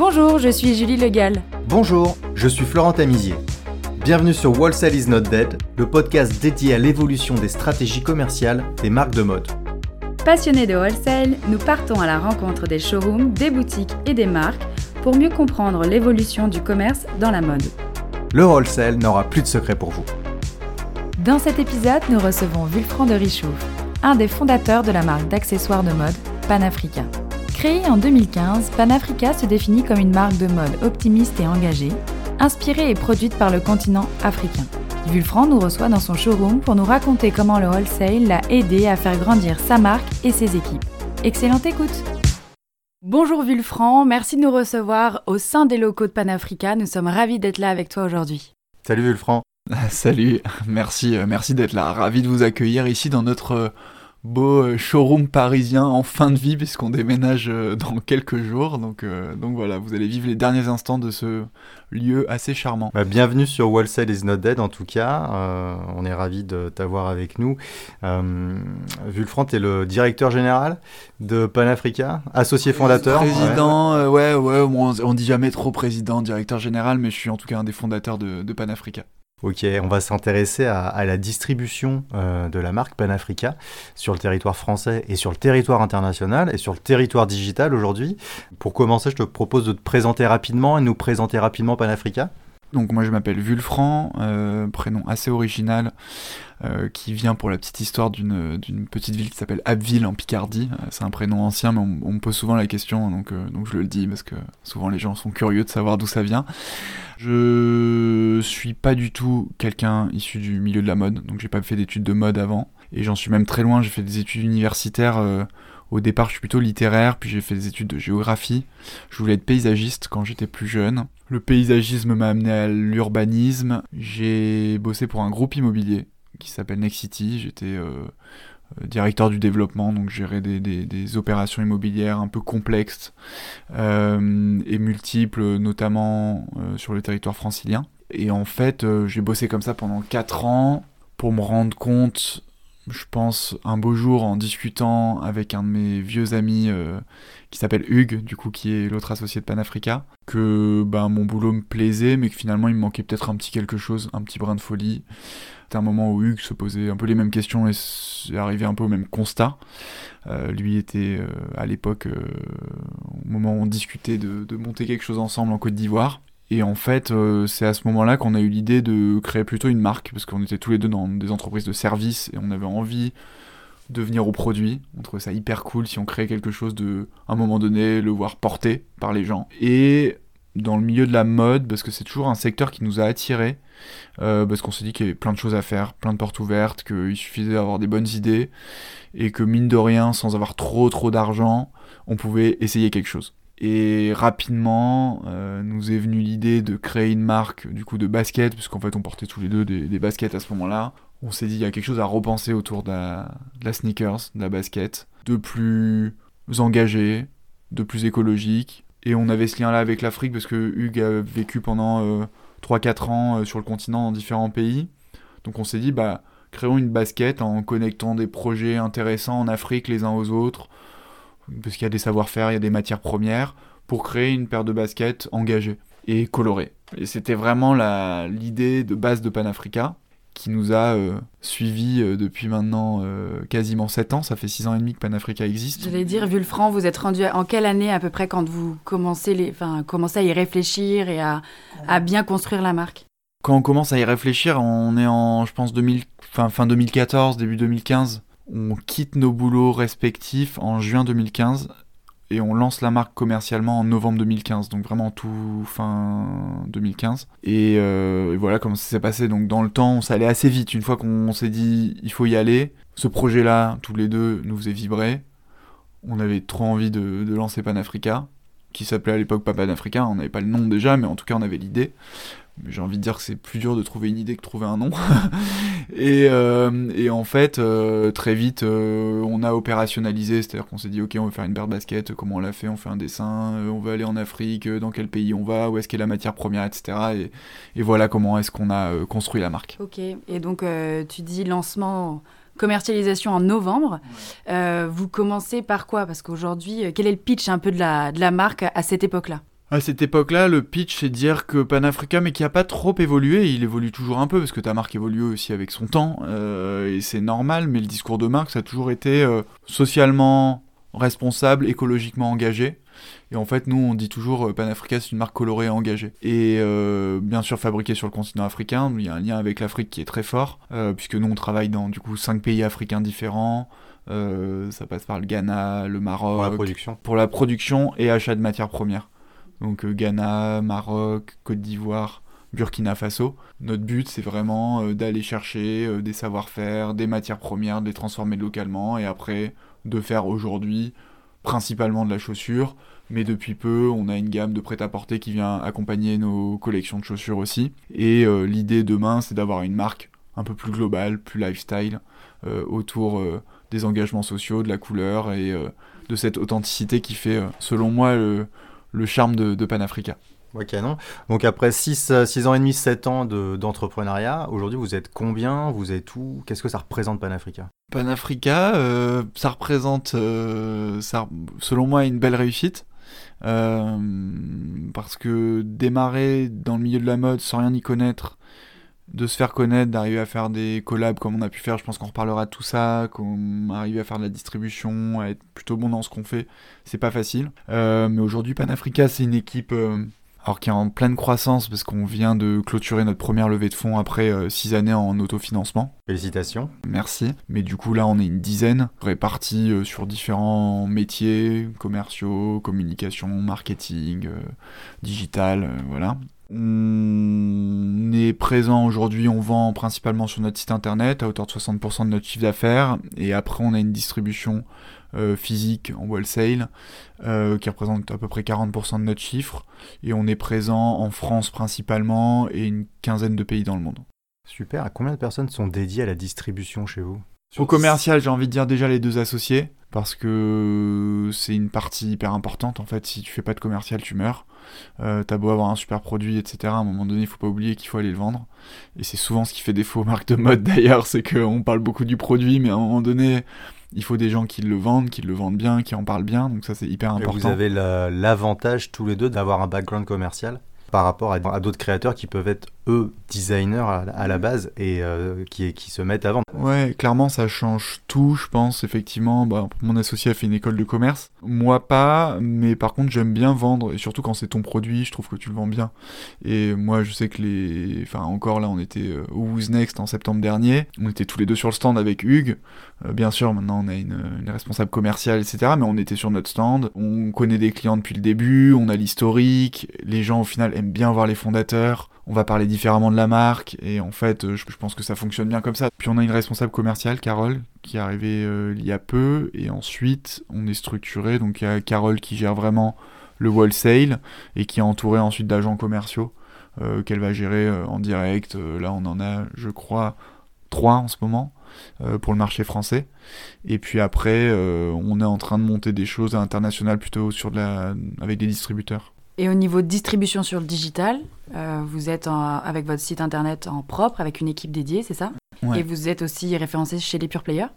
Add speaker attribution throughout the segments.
Speaker 1: Bonjour, je suis Julie Legal.
Speaker 2: Bonjour, je suis Florent Tamizier. Bienvenue sur Wholesale is not dead, le podcast dédié à l'évolution des stratégies commerciales des marques de mode.
Speaker 1: Passionnés de wholesale, nous partons à la rencontre des showrooms, des boutiques et des marques pour mieux comprendre l'évolution du commerce dans la mode.
Speaker 2: Le wholesale n'aura plus de secret pour vous.
Speaker 1: Dans cet épisode, nous recevons Vulfran de Richouf, un des fondateurs de la marque d'accessoires de mode Panafrica. Créée en 2015, Panafrica se définit comme une marque de mode optimiste et engagée, inspirée et produite par le continent africain. Vulfran nous reçoit dans son showroom pour nous raconter comment le wholesale l'a aidé à faire grandir sa marque et ses équipes. Excellente écoute Bonjour Vulfran, merci de nous recevoir au sein des locaux de Panafrica. Nous sommes ravis d'être là avec toi aujourd'hui.
Speaker 2: Salut Vulfran
Speaker 3: Salut, merci, euh, merci d'être là. Ravi de vous accueillir ici dans notre euh, beau euh, showroom parisien en fin de vie puisqu'on déménage euh, dans quelques jours. Donc, euh, donc voilà, vous allez vivre les derniers instants de ce lieu assez charmant.
Speaker 2: Bah, bienvenue sur Wholesale is not dead en tout cas. Euh, on est ravi de t'avoir avec nous. Euh, Vulfran, tu es le directeur général de Panafrica, associé fondateur.
Speaker 3: Président, ouais, ouais, on, on dit jamais trop président, directeur général, mais je suis en tout cas un des fondateurs de, de Panafrica.
Speaker 2: Ok, on va s'intéresser à, la distribution euh, de la marque Panafrica sur le territoire français et sur le territoire international et sur le territoire digital aujourd'hui. Pour commencer, je te propose de te présenter rapidement et nous présenter rapidement Panafrica.
Speaker 3: Donc moi je m'appelle Vulfran, euh, prénom assez original, euh, qui vient pour la petite histoire d'une petite ville qui s'appelle Abbeville en Picardie. Euh, c'est un prénom ancien, mais on, me pose souvent la question, donc, donc je le dis parce que souvent les gens sont curieux de savoir d'où ça vient. Je suis pas du tout quelqu'un issu du milieu de la mode, donc j'ai pas fait d'études de mode avant, et j'en suis même très loin. J'ai fait des études universitaires. Au départ, je suis plutôt littéraire, puis j'ai fait des études de géographie. Je voulais être paysagiste quand j'étais plus jeune. Le paysagisme m'a amené à l'urbanisme. J'ai bossé pour un groupe immobilier qui s'appelle Nexity. J'étais euh, euh, directeur du développement, donc gérer des, opérations immobilières un peu complexes euh, et multiples, notamment sur le territoire francilien. Et en fait, j'ai bossé comme ça pendant 4 ans pour me rendre compte, je pense, un beau jour en discutant avec un de mes vieux amis euh, qui s'appelle Hugues, du coup, qui est l'autre associé de Panafrica, que ben, mon boulot me plaisait, mais que finalement il me manquait peut-être un petit quelque chose, un petit brin de folie. C'était un moment où Hugues se posait un peu les mêmes questions et arrivait un peu au même constat. Euh, lui était euh, à l'époque, au moment où on discutait de, de monter quelque chose ensemble en Côte d'Ivoire. Et en fait, euh, c'est à ce moment-là qu'on a eu l'idée de créer plutôt une marque, parce qu'on était tous les deux dans des entreprises de services et on avait envie de venir au produit. On trouvait ça hyper cool si on créait quelque chose de, à un moment donné, le voir porté par les gens. Et dans le milieu de la mode, parce que c'est toujours un secteur qui nous a attirés, euh, parce qu'on s'est dit qu'il y avait plein de choses à faire, plein de portes ouvertes, qu'il suffisait d'avoir des bonnes idées, et que mine de rien, sans avoir trop trop d'argent, on pouvait essayer quelque chose. Et rapidement, euh, nous est venue l'idée de créer une marque du coup de basket, puisqu'en fait on portait tous les deux des, baskets à ce moment-là. On s'est dit il y a quelque chose à repenser autour de la, de la sneakers, de la basket, de plus engagé, de plus écologique. Et on avait ce lien-là avec l'Afrique parce que Hugues a vécu pendant euh, 3-4 ans euh, sur le continent dans différents pays. Donc on s'est dit, bah, créons une basket en connectant des projets intéressants en Afrique les uns aux autres, parce qu'il y a des savoir-faire, il y a des matières premières, pour créer une paire de baskets engagées et colorées. Et c'était vraiment l'idée de base de Panafrica qui nous a euh, suivis euh, depuis maintenant euh, quasiment 7 ans. Ça fait 6 ans et demi que Panafrica existe.
Speaker 1: J'allais dire, Vulfran, vous êtes rendu en quelle année à peu près quand vous commencez, les... enfin, commencez à y réfléchir et à, à bien construire la marque?
Speaker 3: Quand on commence à y réfléchir, on est en, je pense, 2000, fin, fin 2014, début 2015. On quitte nos boulots respectifs en juin 2015 et on lance la marque commercialement en novembre 2015, donc vraiment tout fin 2015. Et, euh, et voilà comment ça s'est passé. Donc dans le temps, ça allait assez vite. Une fois qu'on s'est dit il faut y aller, ce projet-là, tous les deux, nous faisait vibrer. On avait trop envie de, de lancer Panafrica, qui s'appelait à l'époque pas Panafrica. On n'avait pas le nom déjà, mais en tout cas on avait l'idée. Mais j'ai envie de dire que c'est plus dur de trouver une idée que de trouver un nom. et, euh, et en fait, euh, très vite, euh, on a opérationnalisé, c'est-à-dire qu'on s'est dit, ok, on veut faire une paire de baskets, comment on l'a fait, on fait un dessin, on veut aller en Afrique, dans quel pays on va, où est-ce qu'est la matière première, etc. Et, et voilà comment est-ce qu'on a construit la marque.
Speaker 1: Ok, et donc tu dis lancement, commercialisation en novembre. Euh, vous commencez par quoi? Parce qu'aujourd'hui, quel est le pitch un peu de la, de la marque à cette époque-là?
Speaker 3: À cette époque-là, le pitch, c'est de dire que Panafrica, mais qui a pas trop évolué, il évolue toujours un peu, parce que ta marque évolue aussi avec son temps, euh, et c'est normal, mais le discours de marque, ça a toujours été euh, socialement responsable, écologiquement engagé. Et en fait, nous, on dit toujours euh, Panafrica, c'est une marque colorée et engagée. Et euh, bien sûr, fabriquée sur le continent africain. Il y a un lien avec l'Afrique qui est très fort, puisque nous, on travaille dans du coup cinq pays africains différents. ça passe par le Ghana, le Maroc.
Speaker 2: Pour la production.
Speaker 3: Pour la production et achat de matières premières. Donc Ghana, Maroc, Côte d'Ivoire, Burkina Faso. Notre but, c'est vraiment d'aller chercher des savoir-faire, des matières premières, de les transformer localement et après de faire aujourd'hui principalement de la chaussure, mais depuis peu, on a une gamme de prêt-à-porter qui vient accompagner nos collections de chaussures aussi. Et euh, l'idée demain, c'est d'avoir une marque un peu plus globale, plus lifestyle, euh, autour euh, des engagements sociaux, de la couleur et de cette authenticité qui fait, selon moi, le, charme de, de Panafrica.
Speaker 2: Ok, non. Donc après 6, ans et demi, 7 ans d'entrepreneuriat, aujourd'hui vous êtes combien? Vous êtes où? Qu'est-ce que ça représente Panafrica?
Speaker 3: Panafrica, euh, ça représente, euh, ça, selon moi, une belle réussite. Euh, parce que démarrer dans le milieu de la mode sans rien y connaître, de se faire connaître, d'arriver à faire des collabs comme on a pu faire, je pense qu'on reparlera de tout ça, qu'on arrive à faire de la distribution, à être plutôt bon dans ce qu'on fait, c'est pas facile. mais aujourd'hui, Panafrica, c'est une équipe alors qui est en pleine croissance parce qu'on vient de clôturer notre première levée de fonds après 6 euh, années en autofinancement.
Speaker 2: Félicitations.
Speaker 3: Merci. Mais du coup là on est une dizaine répartis euh, sur différents métiers commerciaux, communication, marketing, euh, digital, voilà. On est présent aujourd'hui, on vend principalement sur notre site internet à hauteur de 60% de notre chiffre d'affaires. Et après on a une distribution euh, physique en wholesale euh, qui représente à peu près 40% de notre chiffre. Et on est présent en France principalement et une quinzaine de pays dans le monde.
Speaker 2: Super, à combien de personnes sont dédiées à la distribution chez vous?
Speaker 3: Au commercial, j'ai envie de dire déjà les deux associés parce que c'est une partie hyper importante en fait, si tu fais pas de commercial tu meurs. Euh, t'as beau avoir un super produit, etc. À un moment donné, il faut pas oublier qu'il faut aller le vendre. Et c'est souvent ce qui fait défaut aux marques de mode d'ailleurs, c'est qu'on parle beaucoup du produit, mais à un moment donné, il faut des gens qui le vendent, qui le vendent bien, qui en parlent bien. Donc ça, c'est hyper important.
Speaker 2: Et vous avez l'avantage tous les deux d'avoir un background commercial par rapport à d'autres créateurs qui peuvent être eux designers à, la base et euh, qui, se mettent vendre.
Speaker 3: Ouais, clairement ça change tout, je pense effectivement. Bah, mon associé a fait une école de commerce, moi pas, mais par contre j'aime bien vendre et surtout quand c'est ton produit, je trouve que tu le vends bien. Et moi je sais que les, enfin encore là on était euh, au Who's Next en septembre dernier, on était tous les deux sur le stand avec Hugues. Euh, bien sûr maintenant on a une responsable commerciale etc. Mais on était sur notre stand, on connaît des clients depuis le début, on a l'historique, les gens au final aiment bien voir les fondateurs on va parler différemment de la marque et en fait euh, je, pense que ça fonctionne bien comme ça. Puis on a une responsable commerciale, Carole, qui est arrivée euh, il y a peu et ensuite on est structuré, donc il y a Carole qui gère vraiment le wholesale et qui est entourée ensuite d'agents commerciaux euh, qu'elle va gérer en direct. là on en a je crois trois en ce moment. pour le marché français. Et puis après, on est en train de monter des choses internationales plutôt sur avec des distributeurs.
Speaker 1: Et au niveau distribution sur le digital, euh, vous êtes avec votre site internet en propre, avec une équipe dédiée, c'est ça Et vous êtes aussi référencé chez les Pure Players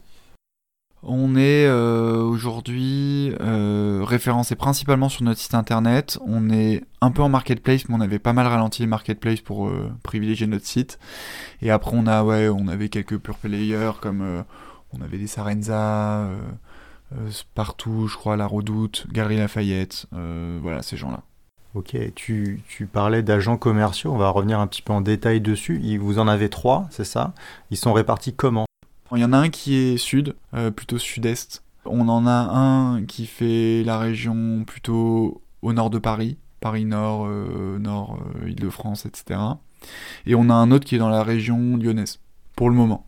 Speaker 3: on est euh, aujourd'hui euh, référencé principalement sur notre site internet. On est un peu en marketplace, mais on avait pas mal ralenti les marketplace pour privilégier notre site. Et après, on a, ouais, on avait quelques pure players comme on avait des Sarenza, partout, je crois, La Redoute, Galerie Lafayette, voilà ces gens-là.
Speaker 2: Ok, tu, parlais d'agents commerciaux, on va revenir un petit peu en détail dessus. Vous en avez trois, c'est ça? Ils sont répartis comment?
Speaker 3: Il y en a un qui est sud, euh, plutôt sud-est. On en a un qui fait la région plutôt au nord de Paris, Paris Nord, euh, Nord, euh, etc. Et on a un autre qui est dans la région lyonnaise, pour le moment.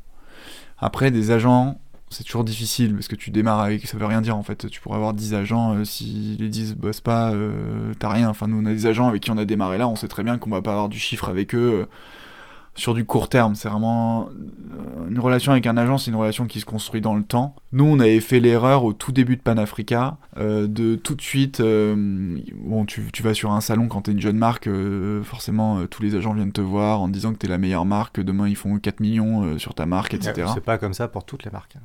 Speaker 3: Après, des agents c'est toujours difficile parce que tu démarres avec ça veut rien dire en fait. Tu pourrais avoir 10 agents euh, si les 10 bossent pas euh, t'as rien. Enfin nous on a des agents avec qui on a démarré là on sait très bien qu'on va pas avoir du chiffre avec eux sur du court terme. C'est vraiment euh, une relation avec un agent, c'est une relation qui se construit dans le temps. Nous, on avait fait l'erreur au tout début de Panafrica euh, de tout de suite. Euh, bon, tu, tu, vas sur un salon quand t'es une jeune marque, forcément tous les agents viennent te voir en disant que t'es la meilleure marque. Demain, ils font 4 millions sur ta marque, etc.
Speaker 2: C'est pas comme ça pour toutes les marques.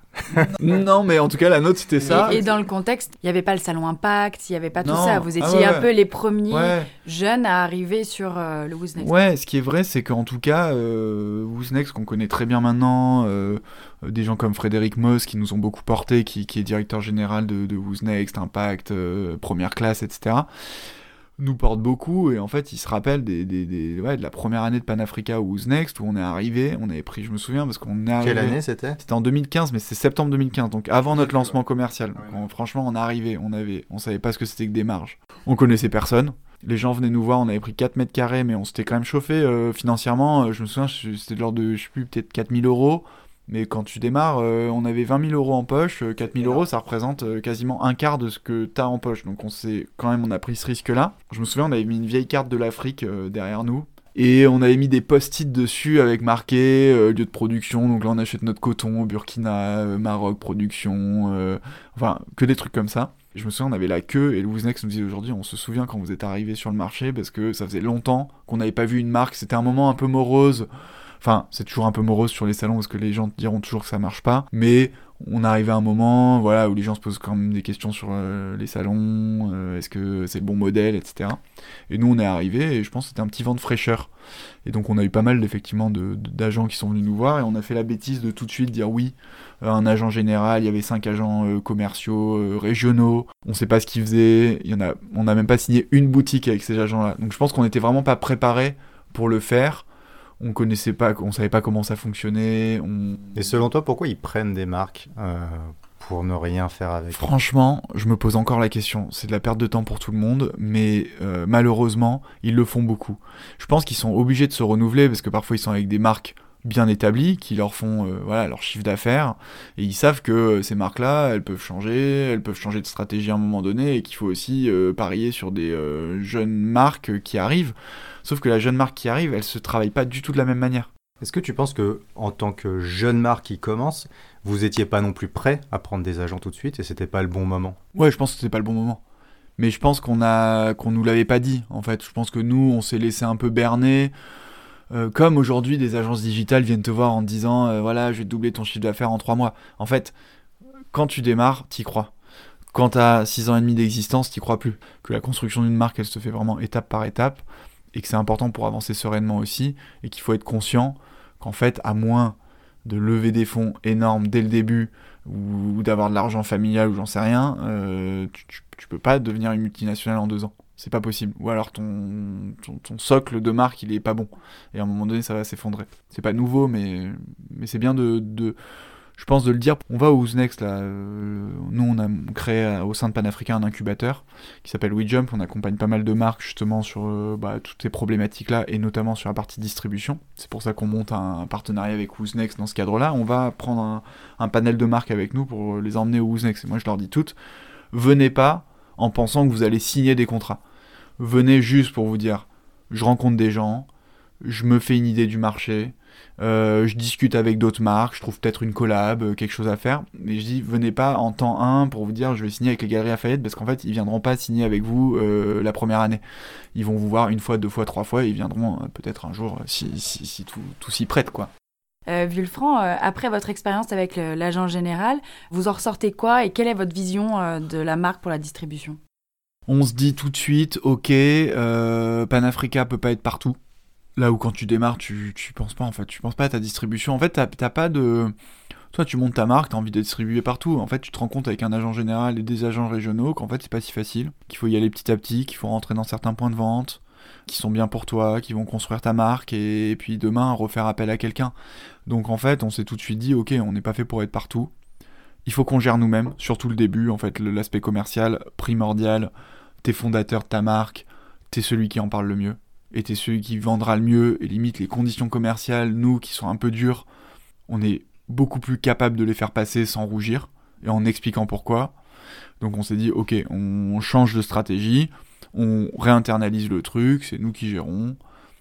Speaker 3: non, mais en tout cas, la nôtre c'était ça.
Speaker 1: Et, dans le contexte, il n'y avait pas le salon Impact, il n'y avait pas tout ça. Vous ah étiez un peu les premiers jeunes à arriver sur le Who's
Speaker 3: Ouais, ce qui est vrai, c'est qu'en tout cas euh, qu'on connaît très bien maintenant, euh, euh, des gens comme Frédéric Moss qui nous ont beaucoup porté, qui, est directeur général de, de Impact, euh, Première Classe, etc., nous portent beaucoup et en fait ils se rappellent des, de la première année de Panafrica ou Who's Next où on est arrivé, on avait pris, je me souviens parce qu'on est arrivé.
Speaker 2: Quelle année c'était?
Speaker 3: C'était en 2015 mais c'est septembre 2015 donc avant notre lancement commercial. franchement on est arrivé, on avait, on savait pas ce que c'était que des marges. On connaissait personne. Les gens venaient nous voir, on avait pris 4 mètres carrés, mais on s'était quand même chauffé euh, financièrement. Euh, je me souviens, c'était de l'ordre de, je sais plus, peut-être 4000 euros. Mais quand tu démarres, euh, on avait 20 000 euros en poche. 4 000 euros, ça représente quasiment un quart de ce que tu as en poche. Donc on s'est quand même, on a pris ce risque-là. Je me souviens, on avait mis une vieille carte de l'Afrique derrière nous. Et on avait mis des post-it dessus avec marqué lieu de production. Donc là, on achète notre coton au Burkina, Maroc production. enfin, que des trucs comme ça. Je me souviens, on avait la queue et Louis Next nous disait aujourd'hui, on se souvient quand vous êtes arrivé sur le marché parce que ça faisait longtemps qu'on n'avait pas vu une marque. C'était un moment un peu morose. Enfin, c'est toujours un peu morose sur les salons parce que les gens diront toujours que ça marche pas. Mais on arrivé à un moment voilà, où les gens se posent quand même des questions sur euh, les salons, euh, est-ce que c'est le bon modèle, etc. Et nous, on est arrivé et je pense que c'était un petit vent de fraîcheur. Et donc, on a eu pas mal effectivement d'agents qui sont venus nous voir et on a fait la bêtise de tout de suite dire oui, euh, un agent général, il y avait cinq agents commerciaux régionaux, on sait pas ce qu'ils faisaient, il y en a, on n'a même pas signé une boutique avec ces agents-là. Donc, je pense qu'on n'était vraiment pas préparé pour le faire on connaissait pas, on savait pas comment ça fonctionnait.
Speaker 2: Et selon toi, pourquoi ils prennent des marques euh, pour ne rien faire avec
Speaker 3: Franchement, je me pose encore la question. C'est de la perte de temps pour tout le monde, mais euh, malheureusement, ils le font beaucoup. Je pense qu'ils sont obligés de se renouveler parce que parfois ils sont avec des marques bien établies qui leur font euh, voilà leur chiffre d'affaires et ils savent que ces marques là elles peuvent changer elles peuvent changer de stratégie à un moment donné et qu'il faut aussi parier sur des jeunes marques qui arrivent Sauf que la jeune marque qui arrive, elle se travaille pas du tout de la même manière.
Speaker 2: Est-ce que tu penses que, en tant que jeune marque qui commence, vous étiez pas non plus prêt à prendre des agents tout de suite et c'était pas le bon moment?
Speaker 3: Ouais, je pense que c'était pas le bon moment. Mais je pense qu'on a qu'on nous l'avait pas dit. En fait, je pense que nous, on s'est laissé un peu berner. Euh, comme aujourd'hui, des agences digitales viennent te voir en te disant, euh, voilà, je vais doubler ton chiffre d'affaires en trois mois. En fait, quand tu démarres, t'y crois. Quand t'as six ans et demi d'existence, t'y crois plus. Que la construction d'une marque, elle se fait vraiment étape par étape et que c'est important pour avancer sereinement aussi, et qu'il faut être conscient qu'en fait, à moins de lever des fonds énormes dès le début, ou, d'avoir de l'argent familial, ou j'en sais rien, euh, tu, tu, peux pas devenir une multinationale en deux ans. C'est pas possible. Ou alors ton, ton, socle de marque, il est pas bon. Et à un moment donné, ça va s'effondrer. C'est pas nouveau, mais, mais c'est bien de, je pense de le dire. On va au Next là. Euh, nous, on a créé euh, au sein de Panafrica un incubateur qui s'appelle WeJump. On accompagne pas mal de marques justement sur euh, bah, toutes ces problématiques là et notamment sur la partie distribution. C'est pour ça qu'on monte un, partenariat avec Next dans ce cadre-là. On va prendre un, panel de marques avec nous pour les emmener au Next. Et moi, je leur dis toutes, venez pas en pensant que vous allez signer des contrats. Venez juste pour vous dire, je rencontre des gens, je me fais une idée du marché, euh, je discute avec d'autres marques, je trouve peut-être une collab, euh, quelque chose à faire. Mais je dis, venez pas en temps 1 pour vous dire je vais signer avec les Galeries Lafayette parce qu'en fait, ils viendront pas signer avec vous euh, la première année. Ils vont vous voir une fois, deux fois, trois fois et ils viendront peut-être un jour si, tout, tout s'y prête, quoi.
Speaker 1: Vulfran, après votre expérience avec l'agent général, vous en ressortez quoi et quelle est votre vision de la marque pour la distribution?
Speaker 3: On se dit tout de suite, ok, Panafrica peut pas être partout. Là où quand tu démarres, tu, tu penses pas en fait, tu penses pas à ta distribution. En fait, t'as pas de. Toi, tu montes ta marque, t'as envie de distribuer partout. En fait, tu te rends compte avec un agent général et des agents régionaux qu'en fait, c'est pas si facile. Qu'il faut y aller petit à petit, qu'il faut rentrer dans certains points de vente, qui sont bien pour toi, qui vont construire ta marque et, puis demain refaire appel à quelqu'un. Donc en fait, on s'est tout de suite dit, ok, on n'est pas fait pour être partout. Il faut qu'on gère nous-mêmes, surtout le début, en fait, l'aspect commercial primordial. T'es fondateur de ta marque, t'es celui qui en parle le mieux et t'es celui qui vendra le mieux, et limite les conditions commerciales, nous qui sont un peu dures, on est beaucoup plus capable de les faire passer sans rougir, et en expliquant pourquoi. Donc on s'est dit, ok, on change de stratégie, on réinternalise le truc, c'est nous qui gérons,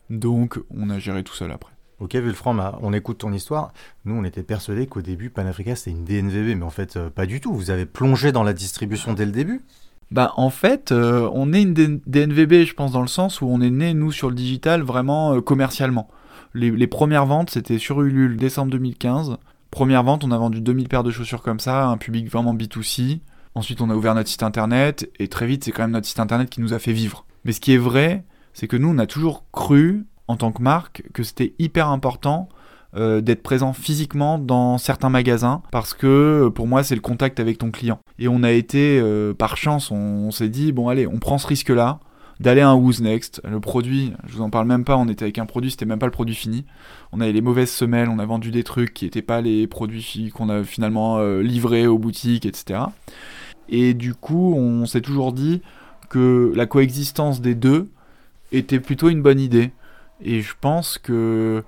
Speaker 3: donc on a géré tout seul après.
Speaker 2: Ok, Vulfran, bah, on écoute ton histoire. Nous, on était persuadés qu'au début, Panafrica, c'était une DNVB, mais en fait, euh, pas du tout. Vous avez plongé dans la distribution dès le début
Speaker 3: bah, en fait, euh, on est une DNVB, je pense, dans le sens où on est né, nous, sur le digital, vraiment euh, commercialement. Les, les, premières ventes, c'était sur Ulule, décembre 2015. Première vente, on a vendu 2000 paires de chaussures comme ça, un public vraiment B2C. Ensuite, on a ouvert notre site internet, et très vite, c'est quand même notre site internet qui nous a fait vivre. Mais ce qui est vrai, c'est que nous, on a toujours cru, en tant que marque, que c'était hyper important euh, d'être présent physiquement dans certains magasins parce que pour moi c'est le contact avec ton client. Et on a été, euh, par chance, on, s'est dit, bon allez, on prend ce risque-là d'aller à un Who's Next. Le produit, je vous en parle même pas, on était avec un produit, c'était même pas le produit fini. On avait les mauvaises semelles, on a vendu des trucs qui n'étaient pas les produits qu'on a finalement euh, livrés aux boutiques, etc. Et du coup, on s'est toujours dit que la coexistence des deux était plutôt une bonne idée. Et je pense que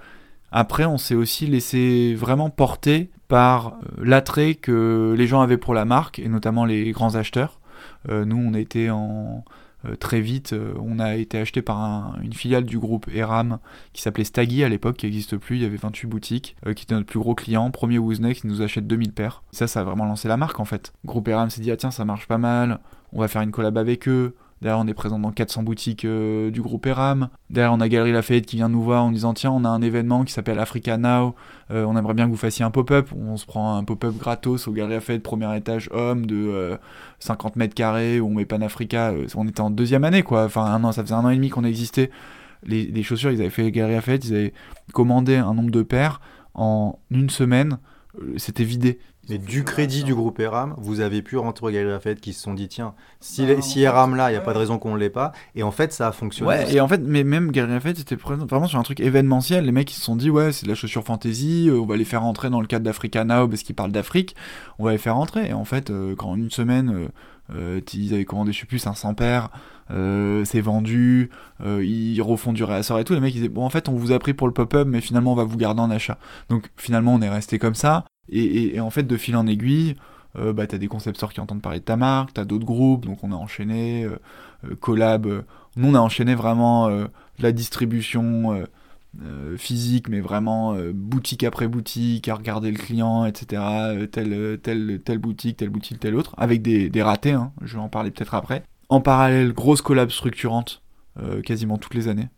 Speaker 3: après, on s'est aussi laissé vraiment porter par euh, l'attrait que les gens avaient pour la marque, et notamment les grands acheteurs. Euh, nous, on été en, euh, très vite, on a été acheté par une filiale du groupe Eram qui s'appelait Staggy à l'époque, qui n'existe plus, il y avait 28 boutiques, qui était notre plus gros client, premier Woozneck, qui nous achète 2000 paires. Ça, ça a vraiment lancé la marque en fait. Groupe Eram s'est dit, ah tiens, ça marche pas mal, on va faire une collab avec eux, Derrière, on est présent dans 400 boutiques euh, du groupe Eram. Derrière, on a Galerie Lafayette qui vient nous voir en disant Tiens, on a un événement qui s'appelle Africa Now. Euh, on aimerait bien que vous fassiez un pop-up. On se prend un pop-up gratos au Galerie Lafayette, premier étage homme de 50 euh, mètres carrés où on met Panafrica. on était en deuxième année, quoi. Enfin, un an, ça faisait un an et demi qu'on existait. Les, chaussures, ils avaient fait Galerie Lafayette, ils avaient commandé un nombre de paires. En une semaine, c'était vidé.
Speaker 2: Mais du crédit du groupe ERAM, vous avez pu rentrer au Galerie Lafayette qui se sont dit tiens, si, si ERAM là, il n'y a pas de raison qu'on ne l'ait pas. Et en fait, ça a fonctionné.
Speaker 3: Ouais, et en fait, mais même Galerie Lafayette c'était vraiment sur un truc événementiel. Les mecs ils se sont dit ouais, c'est de la chaussure fantasy, euh, on va les faire rentrer dans le cadre d'Africa Now parce qu'ils parlent d'Afrique, on va les faire rentrer. Et en fait, euh, quand en une semaine, euh, ils avaient commandé, je sais plus, 500 paires. c'est vendu, ils refont du réassort et tout. Les mecs ils disaient bon en fait on vous a pris pour le pop-up mais finalement on va vous garder en achat. Donc finalement on est resté comme ça. Et, en fait, de fil en aiguille, euh, bah, t'as des concepteurs qui entendent parler de ta marque, t'as d'autres groupes, donc on a enchaîné, euh, euh, collab. nous, on a enchaîné vraiment la distribution physique, mais vraiment boutique après boutique, à regarder le client, etc. telle, telle, telle boutique, telle boutique, telle autre, avec des, des ratés, hein, je vais en parler peut-être après. En parallèle, grosse collab structurante, quasiment toutes les années.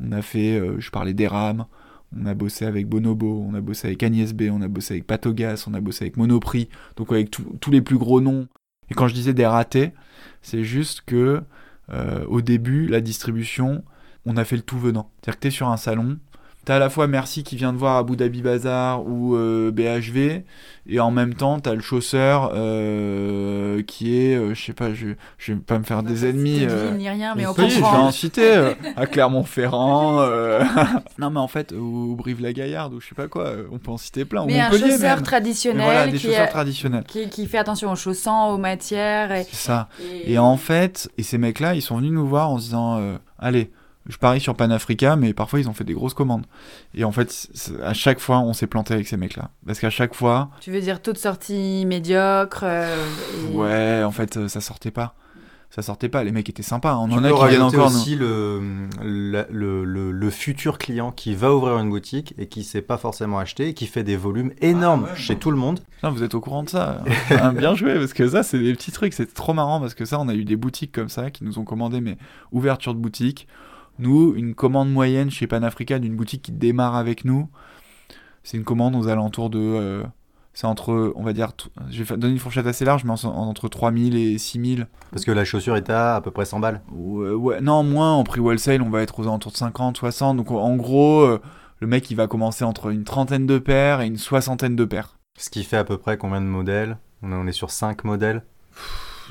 Speaker 3: On a fait, je parlais des rames, on a bossé avec Bonobo, on a bossé avec Agnès B, on a bossé avec Patogas, on a bossé avec Monoprix, donc avec tous les plus gros noms. Et quand je disais des ratés, c'est juste que euh, au début, la distribution, on a fait le tout venant. C'est-à-dire que tu es sur un salon, t'as à la fois Merci qui vient de voir Abu Dhabi Bazar ou euh, BHV, et en même temps, t'as le chausseur euh, qui est, euh, je sais pas, je, je vais pas me faire des ennemis.
Speaker 1: ni rien, mais,
Speaker 3: on peut Je vais en citer à Clermont-Ferrand. non, mais en fait, ou Brive-la-Gaillarde, ou je sais pas quoi, on peut en citer plein.
Speaker 1: Mais un chausseur traditionnel.
Speaker 3: Voilà, des chausseurs traditionnels.
Speaker 1: Qui, qui, fait attention aux chaussants, aux matières. Et...
Speaker 3: C'est ça. Et... et... en fait, et ces mecs-là, ils sont venus nous voir en se disant, allez, je parie sur Panafrica, mais parfois ils ont fait des grosses commandes. Et en fait, à chaque fois, on s'est planté avec ces mecs-là. Parce qu'à chaque fois.
Speaker 1: Tu veux dire toute sortie médiocre euh,
Speaker 3: Ouais, en fait, euh, ça sortait pas. Ça sortait pas, les mecs étaient sympas. On
Speaker 2: en a qui viennent encore. aussi le, le, le, le, futur client qui va ouvrir une boutique et qui sait pas forcément acheter et qui fait des volumes énormes ah chez tout le monde.
Speaker 3: vous êtes au courant de ça. Ah, bien joué, parce que ça, c'est des petits trucs. C'est trop marrant parce que ça, on a eu des boutiques comme ça qui nous ont commandé, mais ouverture de boutique nous, une commande moyenne chez Panafrica d'une boutique qui démarre avec nous, c'est une commande aux alentours de. Euh, c'est entre, on va dire, je vais donner une fourchette assez large, mais entre 3000 et 6000.
Speaker 2: Parce que la chaussure est à à peu près 100 balles
Speaker 3: ouais, Non, moins, en prix wholesale, on va être aux alentours de 50, 60. Donc en gros, euh, le mec, il va commencer entre une trentaine de paires et une soixantaine de paires.
Speaker 2: Ce qui fait à peu près combien de modèles? On est sur 5 modèles?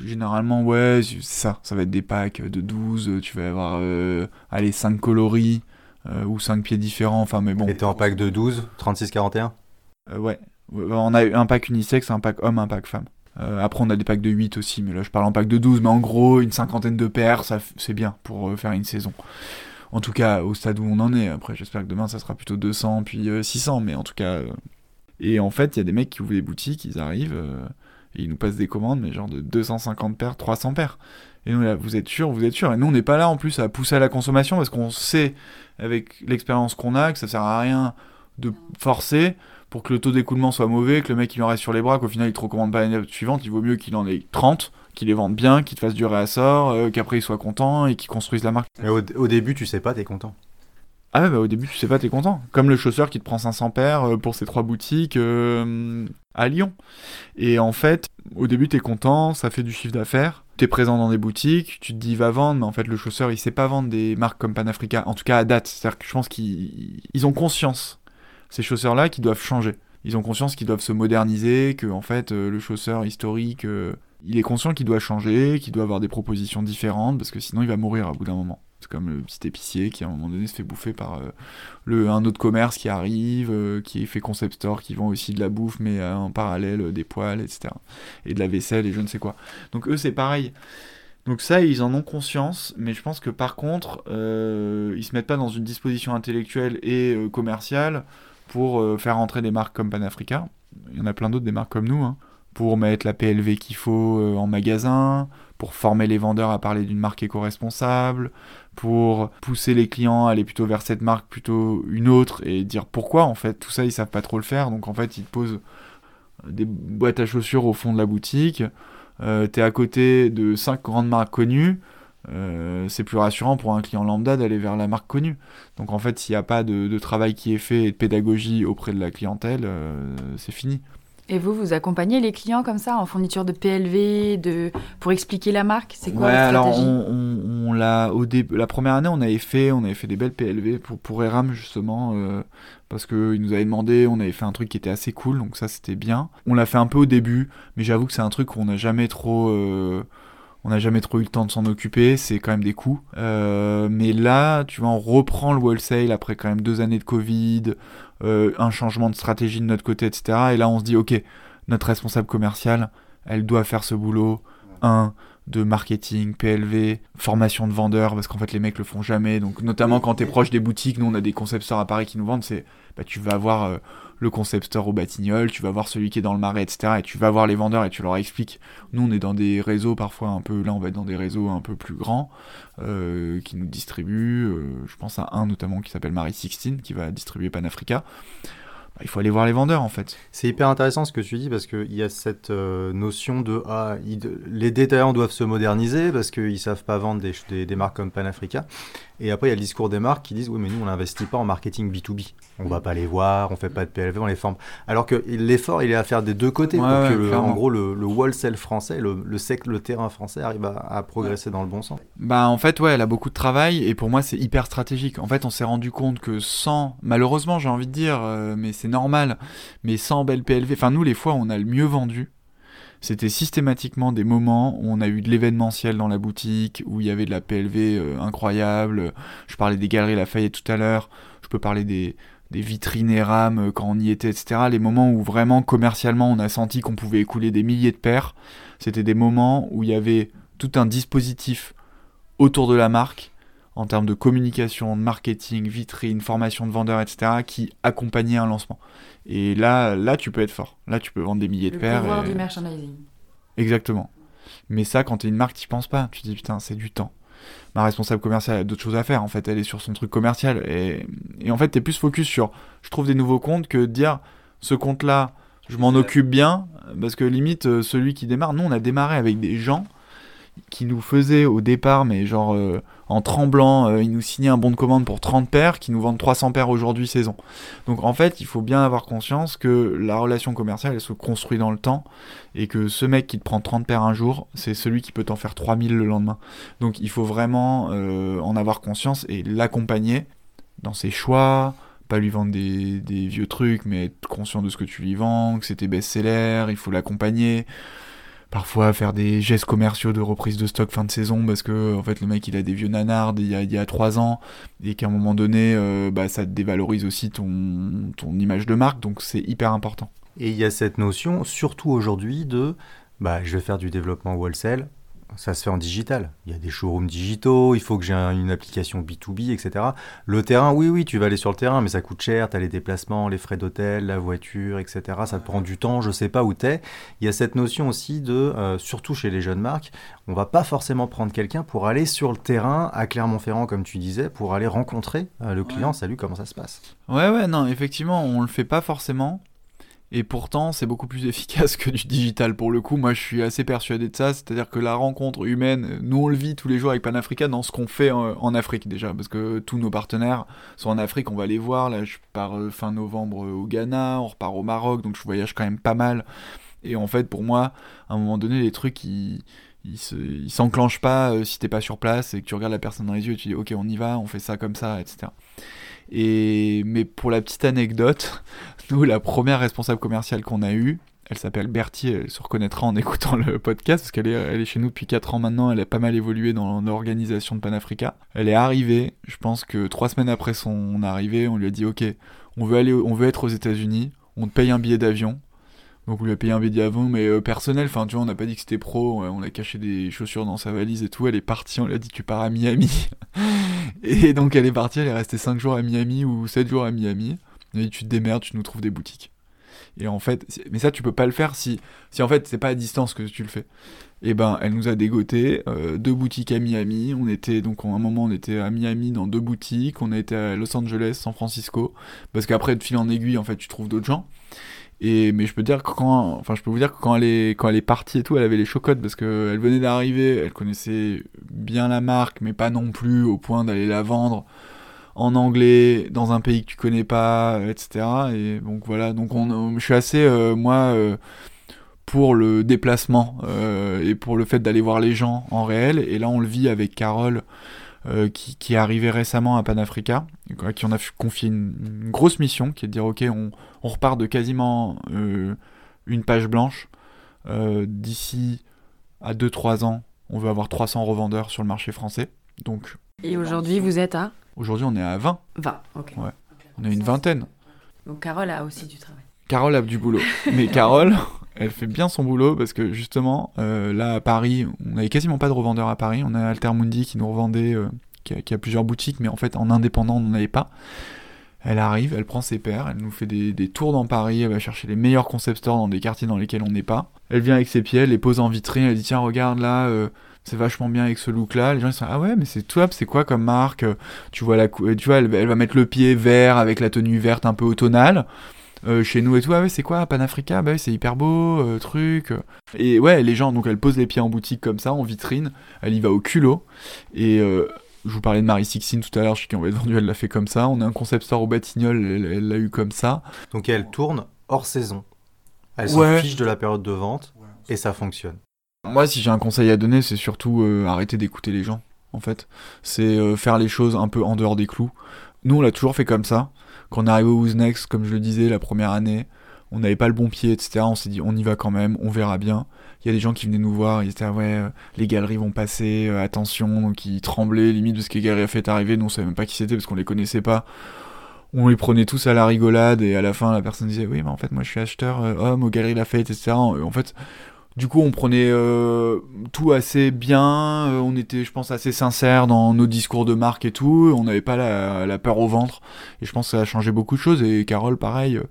Speaker 3: Généralement, ouais, c'est ça. Ça va être des packs de 12. Tu vas avoir, euh, allez, 5 coloris euh, ou 5 pieds différents. Enfin, mais bon.
Speaker 2: Et t'es en pack de 12, 36-41
Speaker 3: euh, Ouais. On a un pack unisex, un pack homme, un pack femme. après, on a des packs de 8 aussi, mais là, je parle en pack de 12. Mais en gros, une cinquantaine de paires, ça, c'est bien pour faire une saison. En tout cas, au stade où on en est. Après, j'espère que demain, ça sera plutôt 200, puis 600. Mais en tout cas. Et en fait, il y a des mecs qui ouvrent des boutiques, ils arrivent Et ils nous passent des commandes, mais genre de 250 paires, 300 paires. Et nous, là, vous êtes sûr, vous êtes sûr. Et nous, on n'est pas là en plus à pousser à la consommation parce qu'on sait, avec l'expérience qu'on a, que ça sert à rien de forcer pour que le taux d'écoulement soit mauvais, que le mec il en reste sur les bras, qu'au final il te recommande pas l'année suivante, il vaut mieux qu'il en ait 30, qu'il les vende bien, qu'il te fasse du réassort, euh, qu'après il soit content et qu'il construise la marque.
Speaker 2: Mais au, au début, tu sais pas, t'es content.
Speaker 3: Ah ouais, bah au début tu sais pas, t'es content. Comme le chausseur qui te prend 500 paires euh, pour ses trois boutiques euh, à Lyon. Et en fait, au début t'es content, ça fait du chiffre d'affaires. T'es présent dans des boutiques, tu te dis va vendre, mais en fait le chausseur il sait pas vendre des marques comme Panafrica, en tout cas à date. C'est-à-dire que je pense qu'ils ils ont conscience ces chausseurs-là qui doivent changer. Ils ont conscience qu'ils doivent se moderniser, que en fait euh, le chausseur historique, il est conscient qu'il doit changer, qu'il doit avoir des propositions différentes, parce que sinon il va mourir à bout d'un moment. Comme le petit épicier qui à un moment donné se fait bouffer par euh, le, un autre commerce qui arrive, euh, qui fait concept store, qui vend aussi de la bouffe, mais euh, en parallèle des poils, etc. Et de la vaisselle et je ne sais quoi. Donc eux c'est pareil. Donc ça, ils en ont conscience, mais je pense que par contre, euh, ils se mettent pas dans une disposition intellectuelle et commerciale pour faire entrer des marques comme Panafrica. Il y en a plein d'autres des marques comme nous, hein, pour mettre la PLV qu'il faut en magasin, pour former les vendeurs à parler d'une marque éco-responsable, pour pousser les clients à aller plutôt vers cette marque plutôt une autre et dire pourquoi en fait. Tout ça, ils savent pas trop le faire, donc en fait, ils te posent des boîtes à chaussures au fond de la boutique. Euh, t'es à côté de cinq grandes marques connues, euh, c'est plus rassurant pour un client lambda d'aller vers la marque connue. Donc en fait, s'il n'y a pas de, de travail qui est fait et de pédagogie auprès de la clientèle, euh, c'est fini.
Speaker 1: Et vous, vous accompagnez les clients comme ça en fourniture de PLV, de pour expliquer la marque? C'est quoi
Speaker 3: ouais,
Speaker 1: la
Speaker 3: alors
Speaker 1: stratégie?
Speaker 3: on, on, on l'a au début, la première année, on avait fait, avait des belles PLV pour pour Eram justement euh, parce que ils nous avaient demandé, on avait fait un truc qui était assez cool, donc ça c'était bien. On l'a fait un peu au début, mais j'avoue que c'est un truc qu'on n'a jamais trop euh, on n'a jamais trop eu le temps de s'en occuper, c'est quand même des coûts. Euh, mais là, tu vois, on reprend le wholesale après quand même deux années de Covid, euh, un changement de stratégie de notre côté, etc. Et là, on se dit, ok, notre responsable commercial, elle doit faire ce boulot. Un, de marketing, PLV, formation de vendeurs, parce qu'en fait les mecs le font jamais. Donc notamment quand t'es proche des boutiques, nous on a des concept stores à Paris qui nous vendent, c'est bah, tu vas voir euh, le concept store au Batignolles, tu vas voir celui qui est dans le Marais, etc. Et tu vas voir les vendeurs et tu leur expliques. Nous on est dans des réseaux parfois un peu, là on va être dans des réseaux un peu plus grands euh, qui nous distribuent. euh, je pense à un notamment qui s'appelle Marie 16 qui va distribuer Panafrica. Bah, il faut aller voir les vendeurs en fait.
Speaker 2: C'est hyper intéressant ce que tu dis parce qu'il y a cette euh, notion de ah, les détaillants doivent se moderniser parce qu'ils savent pas vendre des, des, des marques comme Panafrica. Et après, il y a le discours des marques qui disent oui, mais nous, on n'investit pas en marketing B2B. On va pas les voir, on fait pas de PLV, on les forme. Alors que l'effort, il est à faire des deux côtés
Speaker 3: Ouais,
Speaker 2: pour
Speaker 3: ouais,
Speaker 2: que, le- en gros, le, le wholesale français, le, le, sec, le terrain français arrive à, à progresser dans le bon sens.
Speaker 3: Bah en fait ouais, elle a beaucoup de travail et pour moi c'est hyper stratégique. En fait on s'est rendu compte que sans, malheureusement j'ai envie de dire, euh, mais c'est normal, mais sans belle PLV, enfin nous les fois on a le mieux vendu, c'était systématiquement des moments où on a eu de l'événementiel dans la boutique, où il y avait de la PLV euh, incroyable. Je parlais des galeries Lafayette tout à l'heure, je peux parler des, des vitrines et rames euh, quand on y était, etc. Les moments où vraiment commercialement on a senti qu'on pouvait écouler des milliers de paires, c'était des moments où il y avait tout un dispositif autour de la marque en termes de communication, de marketing, vitrine, formation de vendeurs, etc., qui accompagnait un lancement. Et là, là, tu peux être fort. Là, tu peux vendre des milliers de
Speaker 1: Le
Speaker 3: paires.
Speaker 1: pouvoir
Speaker 3: et-
Speaker 1: du merchandising.
Speaker 3: Exactement. Mais ça, quand t'es une marque, t'y penses pas. Tu te dis, putain, c'est du temps. Ma responsable commerciale a d'autres choses à faire. En fait, elle est sur son truc commercial. Et, et en fait, t'es plus focus sur, je trouve des nouveaux comptes que de dire, ce compte-là, je m'en occupe bien. Parce que limite, euh, celui qui démarre, nous, on a démarré avec des gens qui nous faisaient au départ, mais genre euh, en tremblant, euh, ils nous signaient un bon de commande pour 30 paires, qui nous vendent 300 paires aujourd'hui saison. Donc en fait, il faut bien avoir conscience que la relation commerciale, elle se construit dans le temps, et que ce mec qui te prend 30 paires un jour, c'est celui qui peut t'en faire 3000 le lendemain. Donc il faut vraiment euh, en avoir conscience et l'accompagner dans ses choix, pas lui vendre des, des vieux trucs, mais être conscient de ce que tu lui vends, que c'est tes best-sellers, il faut l'accompagner. Parfois faire des gestes commerciaux de reprise de stock fin de saison parce que en fait le mec il a des vieux nanards il y a, il y a 3 ans et qu'à un moment donné euh, bah, ça dévalorise aussi ton, ton image de marque donc c'est hyper important.
Speaker 2: Et il y a cette notion, surtout aujourd'hui, de bah, je vais faire du développement wholesale. Ça se fait en digital. Il y a des showrooms digitaux, il faut que j'ai une application B2B, etc. Le terrain, oui, oui, tu vas aller sur le terrain, mais ça coûte cher, tu as les déplacements, les frais d'hôtel, la voiture, etc. Ça te prend du temps, je sais pas où tu es. Il y a cette notion aussi de, euh, surtout chez les jeunes marques, on va pas forcément prendre quelqu'un pour aller sur le terrain à Clermont-Ferrand, comme tu disais, pour aller rencontrer euh, le client. Salut, comment ça se passe?
Speaker 3: Ouais, ouais, non, effectivement, on le fait pas forcément. Et pourtant, c'est beaucoup plus efficace que du digital pour le coup. Moi, je suis assez persuadé de ça. C'est-à-dire que la rencontre humaine, nous, on le vit tous les jours avec Panafrica dans ce qu'on fait en, Afrique déjà. Parce que tous nos partenaires sont en Afrique, on va les voir. Là, je pars euh, fin novembre au Ghana, on repart au Maroc, donc je voyage quand même pas mal. Et en fait, pour moi, à un moment donné, les trucs, ils, ils s'enclenchent pas euh, si t'es pas sur place et que tu regardes la personne dans les yeux et tu dis ok on y va, on fait ça comme ça, etc. Et mais pour la petite anecdote, nous la première responsable commerciale qu'on a eue, elle s'appelle Bertie, elle se reconnaîtra en écoutant le podcast parce qu'elle est, chez nous depuis 4 ans maintenant, elle a pas mal évolué dans l'organisation de Panafrica. Elle est arrivée, je pense que 3 semaines après son arrivée, on lui a dit ok, on veut on veut être aux États-Unis, on te paye un billet d'avion, donc on lui a payé un billet d'avion, mais euh, personnel. Enfin, tu vois, on n'a pas dit que c'était pro. On a caché des chaussures dans sa valise et tout. Elle est partie. On lui a dit tu pars à Miami. et donc elle est partie. Elle est restée 5 jours à Miami ou 7 jours à Miami. On a dit tu te démerdes, tu nous trouves des boutiques. Et en fait, mais ça tu peux pas le faire si, si en fait c'est pas à distance que tu le fais. Et eh ben, elle nous a dégoté euh, deux boutiques à Miami. On était donc à un moment on était à Miami dans deux boutiques. On a été à Los Angeles, San Francisco, parce qu'après de fil en aiguille en fait tu trouves d'autres gens. Et, mais je peux dire que quand, enfin, je peux vous dire que quand elle est, quand elle est partie et tout, elle avait les chocottes parce qu'elle venait d'arriver, elle connaissait bien la marque, mais pas non plus au point d'aller la vendre en anglais dans un pays que tu connais pas, etc. Et donc voilà, donc on, je suis assez, euh, moi, euh, pour le déplacement euh, et pour le fait d'aller voir les gens en réel. Et là, on le vit avec Carole. Qui, qui, est arrivé récemment à Panafrica, à qui on a confié une, une, grosse mission, qui est de dire ok, on, on repart de quasiment euh, une page blanche. Euh, d'ici à 2-3 ans, on veut avoir 300 revendeurs sur le marché français. Donc,
Speaker 1: Et aujourd'hui, vous êtes à
Speaker 3: Aujourd'hui, on est à 20.
Speaker 1: 20, ok.
Speaker 3: Ouais. On a une vingtaine.
Speaker 1: Donc Carole a aussi du travail.
Speaker 3: Carole a du boulot. Mais Carole, elle fait bien son boulot parce que justement, euh, là à Paris, on n'avait quasiment pas de revendeurs à Paris. On a Altermundi qui nous revendait, qui, a, qui, a, plusieurs boutiques, mais en fait en indépendant, on n'en avait pas. Elle arrive, elle prend ses paires, elle nous fait des, tours dans Paris, elle va chercher les meilleurs concept stores dans des quartiers dans lesquels on n'est pas. Elle vient avec ses pieds, elle les pose en vitrine, elle dit tiens regarde là, euh, c'est vachement bien avec ce look là. Les gens ils ah ouais mais c'est top, c'est quoi comme marque? Tu vois la tu vois elle, va mettre le pied vert avec la tenue verte un peu automnale. Euh, chez nous et tout, ah ouais, c'est quoi Panafrica? Bah c'est hyper beau, euh, truc. Et ouais, les gens, donc elle pose les pieds en boutique comme ça, en vitrine, elle y va au culot. Et je vous parlais de Marie Sixine tout à l'heure, je sais qu'on va être vendu, elle l'a fait comme ça. On a un concept store au Batignolles, elle l'a eu comme ça.
Speaker 2: Donc elle tourne hors saison. Elle se fiche de la période de vente et ça fonctionne.
Speaker 3: Moi, si j'ai un conseil à donner, c'est surtout euh, arrêter d'écouter les gens, en fait. C'est euh, faire les choses un peu en dehors des clous. Nous, on l'a toujours fait comme ça. Quand on est arrivé au Who's Next, comme je le disais, la première année, on n'avait pas le bon pied, etc. On s'est dit, on y va quand même, on verra bien. Il y a des gens qui venaient nous voir, ils étaient, ah ouais, euh, les galeries vont passer, euh, attention, donc ils tremblaient limite parce que les galeries a fait. Nous, on savait même pas qui c'était parce qu'on les connaissait pas. On les prenait tous à la rigolade et à la fin, la personne disait, oui, mais en fait, moi, je suis acheteur euh, homme aux galeries Lafayette, etc. En fait, du coup, on prenait tout assez bien, on était, je pense, assez sincère dans nos discours de marque et tout, on n'avait pas la, peur au ventre, et je pense que ça a changé beaucoup de choses, et Carole, pareil,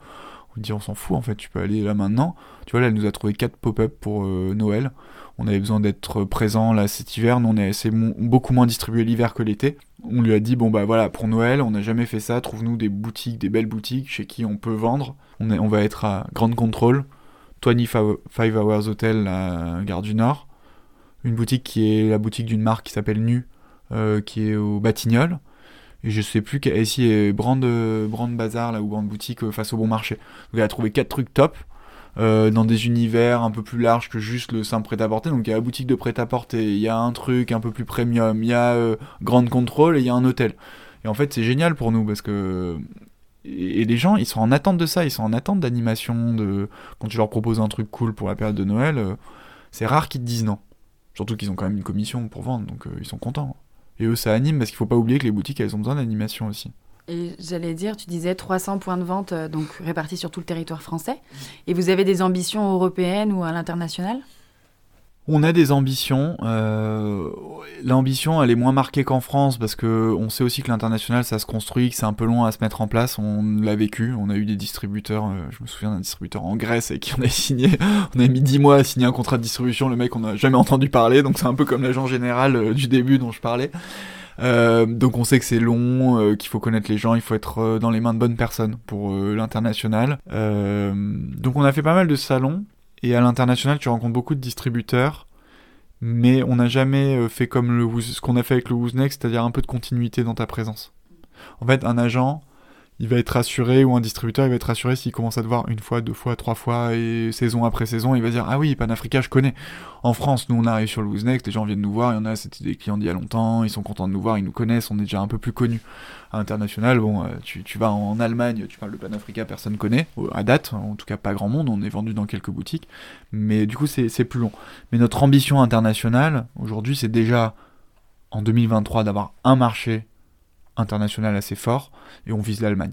Speaker 3: on dit on s'en fout en fait, tu peux aller là maintenant. Tu vois là elle nous a trouvé quatre pop-up pour euh, Noël. On avait besoin d'être présent là cet hiver, nous on est assez beaucoup moins distribué l'hiver que l'été. On lui a dit bon bah voilà pour Noël, on n'a jamais fait ça, trouve-nous des boutiques, des belles boutiques chez qui on peut vendre. On, on va être à Grande Control, 25 Hours Hotel à Gare du Nord. Une boutique qui est la boutique d'une marque qui s'appelle Nu, euh, qui est au Batignolles et je sais plus ici Brand Brand Bazar là ou Brand Boutique euh, face au bon marché. Donc elle a trouvé quatre trucs top euh, dans des univers un peu plus larges que juste le simple prêt-à-porter. Donc il y a la boutique de prêt-à-porter, il y a un truc un peu plus premium, il y a euh, Grande Contrôle et il y a un hôtel. Et en fait c'est génial pour nous parce que et les gens ils sont en attente de ça, ils sont en attente d'animation, de quand tu leur proposes un truc cool pour la période de Noël, c'est rare qu'ils te disent non. Surtout qu'ils ont quand même une commission pour vendre, donc ils sont contents. Et eux, ça anime parce qu'il faut pas oublier que les boutiques, elles ont besoin d'animation aussi.
Speaker 1: Et j'allais dire, tu disais 300 points de vente euh, donc répartis sur tout le territoire français. Et vous avez des ambitions européennes ou à l'international?
Speaker 3: On a des ambitions. Euh, L'ambition, elle est moins marquée qu'en France parce que on sait aussi que l'international, ça se construit, que c'est un peu long à se mettre en place. On l'a vécu. On a eu des distributeurs. Euh, je me souviens d'un distributeur en Grèce avec qui on a signé. On a mis 10 mois à signer un contrat de distribution. Le mec, on n'a jamais entendu parler. Donc c'est un peu comme l'agent général euh, du début dont je parlais. Donc on sait que c'est long, qu'il faut connaître les gens, il faut être dans les mains de bonnes personnes pour l'international. donc on a fait pas mal de salons et à l'international, tu rencontres beaucoup de distributeurs, mais on n'a jamais euh, fait comme le, ce qu'on a fait avec le Wooznext, c'est-à-dire un peu de continuité dans ta présence. En fait, un agent, il va être rassuré, ou un distributeur, il va être rassuré s'il commence à te voir une fois, deux fois, trois fois, et saison après saison, il va dire Ah oui, Panafrica, je connais. En France, nous, on arrive sur le Wooznext, les gens viennent nous voir, il y en a, c'était des clients d'il y a longtemps, ils sont contents de nous voir, ils nous connaissent, on est déjà un peu plus connus. À l'international, bon, euh, tu, tu, vas en Allemagne, tu parles de Panafrica, personne connaît, à date, en tout cas pas grand monde, on est vendu dans quelques boutiques, mais du coup, c'est plus long. Mais notre ambition internationale, aujourd'hui, c'est déjà, en 2023, d'avoir un marché international assez fort et on vise l'Allemagne.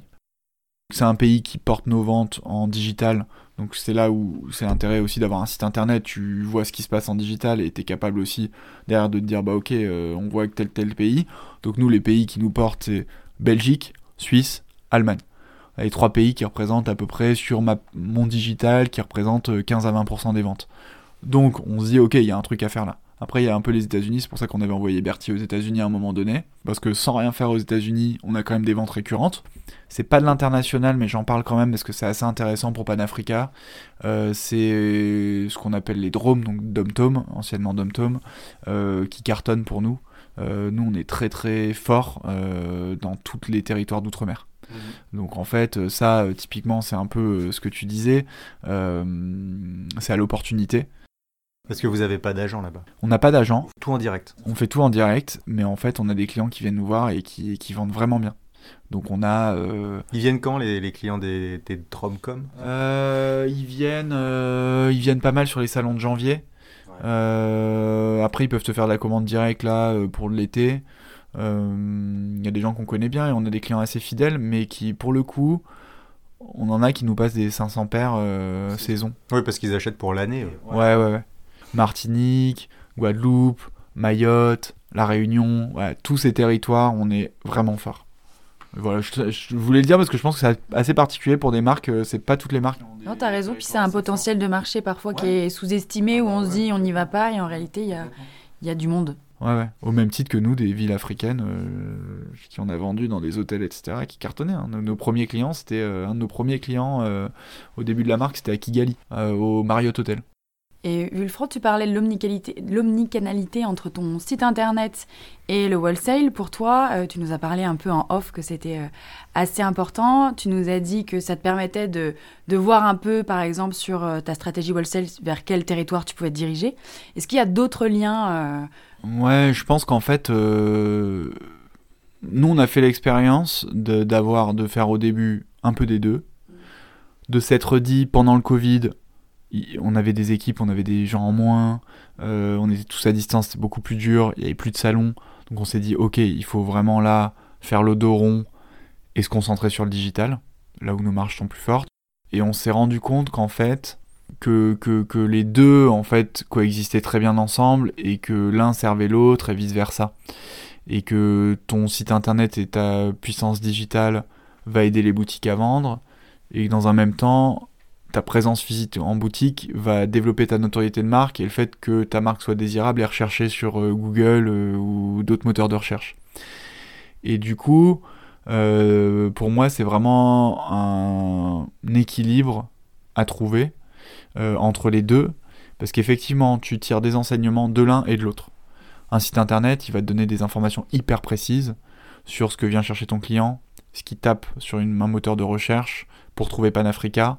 Speaker 3: C'est un pays qui porte nos ventes en digital, donc c'est là où c'est l'intérêt aussi d'avoir un site internet, tu vois ce qui se passe en digital et tu es capable aussi derrière de te dire bah ok euh, on voit que tel tel pays. Donc nous les pays qui nous portent c'est Belgique, Suisse, Allemagne. Les trois pays qui représentent à peu près sur mon digital qui représentent 15 à 20% des ventes. Donc on se dit ok il y a un truc à faire là. Après, il y a un peu les États-Unis, c'est pour ça qu'on avait envoyé Bertie aux États-Unis à un moment donné. Parce que sans rien faire aux États-Unis, on a quand même des ventes récurrentes. C'est pas de l'international, mais j'en parle quand même parce que c'est assez intéressant pour Panafrica. Euh, c'est ce qu'on appelle les dromes, donc dom anciennement dom euh, qui cartonnent pour nous. Euh, nous, on est très très fort dans tous les territoires d'outre-mer. Mmh. Donc en fait, ça, typiquement, c'est un peu ce que tu disais. c'est à l'opportunité.
Speaker 2: Parce que vous n'avez pas d'agent là-bas.
Speaker 3: On n'a pas d'agent.
Speaker 2: Tout en direct.
Speaker 3: On fait tout en direct, mais en fait, on a des clients qui viennent nous voir et qui, qui vendent vraiment bien. Donc on a. Euh,
Speaker 2: ils viennent quand les, les clients des, des Dromcom
Speaker 3: euh, Ils viennent, euh, ils viennent pas mal sur les salons de janvier. après, ils peuvent te faire de la commande directe là pour l'été. Il y a des gens qu'on connaît bien et on a des clients assez fidèles, mais qui, pour le coup, on en a qui nous passent des 500 paires saison.
Speaker 2: Oui, parce qu'ils achètent pour l'année.
Speaker 3: ouais, ouais. ouais. Martinique, Guadeloupe, Mayotte, La Réunion, tous ces territoires, on est vraiment fort. Voilà, je, voulais le dire parce que je pense que c'est assez particulier pour des marques, euh, c'est pas toutes les marques.
Speaker 1: Non, t'as raison, puis c'est un potentiel de marché parfois qui est sous-estimé, où on se dit on n'y va pas, et en réalité, il y a, y a, du monde.
Speaker 3: Ouais, ouais. Au même titre que nous, des villes africaines euh, qui on a vendu dans des hôtels, etc., qui cartonnaient. Hein. Nos, premiers clients, c'était euh, un de nos premiers clients au début de la marque, c'était à Kigali, au Marriott Hotel.
Speaker 1: Et Vulfran, tu parlais de l'omnicanalité entre ton site internet et le wholesale. Pour toi, euh, tu nous as parlé un peu en off que c'était euh, assez important. Tu nous as dit que ça te permettait de, voir un peu, par exemple, sur euh, ta stratégie wholesale, vers quel territoire tu pouvais te diriger. Est-ce qu'il y a d'autres liens
Speaker 3: Ouais, je pense qu'en fait, nous, on a fait l'expérience de faire au début un peu des deux, de s'être dit pendant le Covid, on avait des équipes, on avait des gens en moins, euh, on était tous à distance, c'était beaucoup plus dur, il n'y avait plus de salon. Donc on s'est dit, ok, il faut vraiment là faire le dos rond et se concentrer sur le digital, là où nos marges sont plus fortes. Et on s'est rendu compte qu'en fait, que, que, les deux en fait coexistaient très bien ensemble et que l'un servait l'autre et vice versa. Et que ton site internet et ta puissance digitale va aider les boutiques à vendre et dans un même temps, ta présence physique en boutique va développer ta notoriété de marque et le fait que ta marque soit désirable et recherchée sur euh, Google euh, ou d'autres moteurs de recherche. Et du coup, euh, pour moi, c'est vraiment un, équilibre à trouver entre les deux, parce qu'effectivement, tu tires des enseignements de l'un et de l'autre. Un site internet, il va te donner des informations hyper précises sur ce que vient chercher ton client, ce qui tape sur une, un moteur de recherche pour trouver Panafrica,